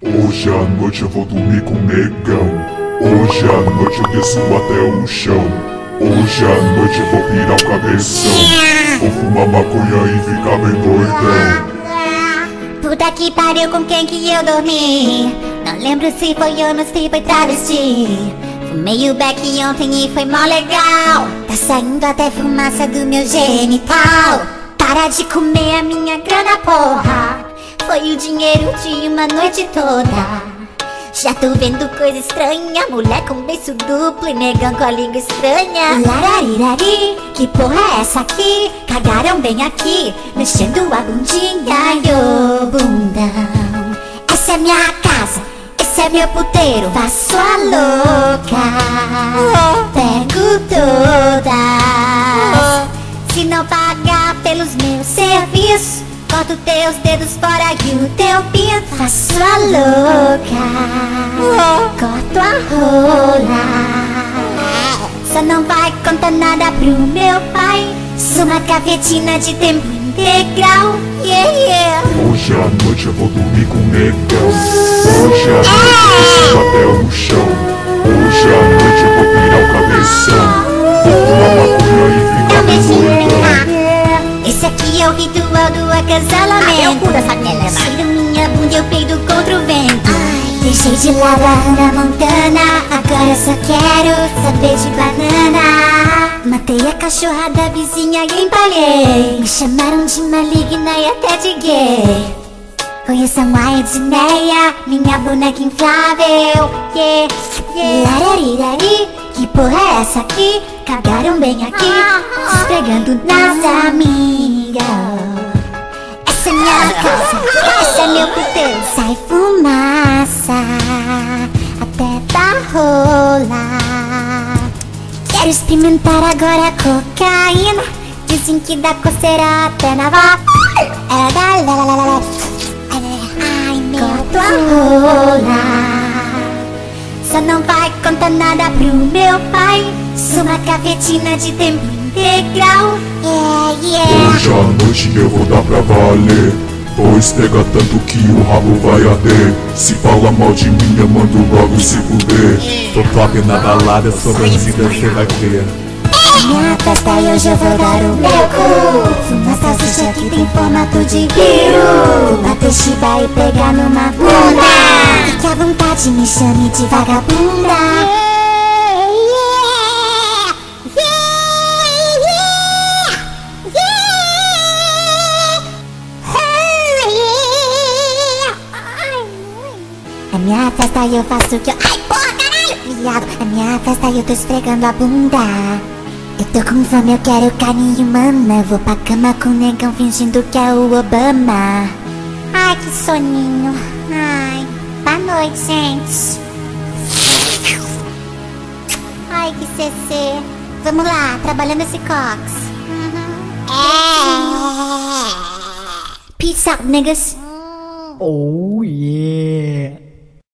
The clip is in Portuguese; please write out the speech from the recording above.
Hoje à noite eu vou dormir com o negão. Hoje à noite eu desço até o chão. Hoje à noite eu vou pirar o cabeção. Vou fumar maconha e ficar bem doidão. Puta que pariu com quem que eu dormi Não lembro se foi ou se foi travesti Fumei o beck ontem e foi mó legal Tá saindo até fumaça do meu genital Para de comer a minha grana porra Foi o dinheiro de uma noite toda. Já tô vendo coisa estranha Mulher com beiço duplo e negão com a língua estranha. Lararirari, que porra é essa aqui? Cagaram bem aqui, mexendo a bundinha Yo, bundão. Essa é minha casa, esse é meu puteiro Faço a louca. Pego teus dedos fora e o teu pinto Faço a louca. Corto a rola. Só não vai contar nada pro meu pai. Sou uma cafetina de tempo integral. Yeah, yeah. Hoje à noite eu vou dormir com negão. Hoje à noite eu desço até o chão. Esse aqui é o ritual do acasalamento Ah, eu cu dessa melena. Cheiro minha bunda, eu peido contra o vento. Ai, deixei de lado a Hannah Montana Agora eu só quero saber de banana. Matei a cachorra da vizinha e empalhei. Me chamaram de maligna e até de gay. Conheço a Edneia, minha boneca inflável. Yeah, yeah Lararirari, que porra é essa aqui? Cagaram bem aqui, se esfregando nas amigas Essa é minha casa, esse é meu puteiro Sai fumaça, até da rola Quero experimentar agora a cocaína Dizem que dá coceira até na vaca É da Ai, meu Corto a rola Só não vai contar nada pro meu pai Sou uma cafetina de tempo integral Yeah, yeah Hoje à noite eu vou dar pra valer. Pois pega tanto que o rabo vai arder. Se fala mal de mim, eu mando logo se fuder. Tô top na balada, bandida, cê vai ver. Minha festa e hoje eu vou dar o meu cu Fuma salsicha que tem formato de peru Bater chiba e pegar numa bunda Fique à vontade, me chame de vagabunda minha festa e eu faço o que eu... Ai, porra, caralho! Viado, é minha festa e eu tô esfregando a bunda. Eu tô com fome, eu quero carne humana Vou pra cama com o negão fingindo que é o Obama. Ai, que soninho. Ai, boa noite, gente. Ai, que CC Vamos lá, trabalhando esse cox. É. Peace out, niggas Oh yeah!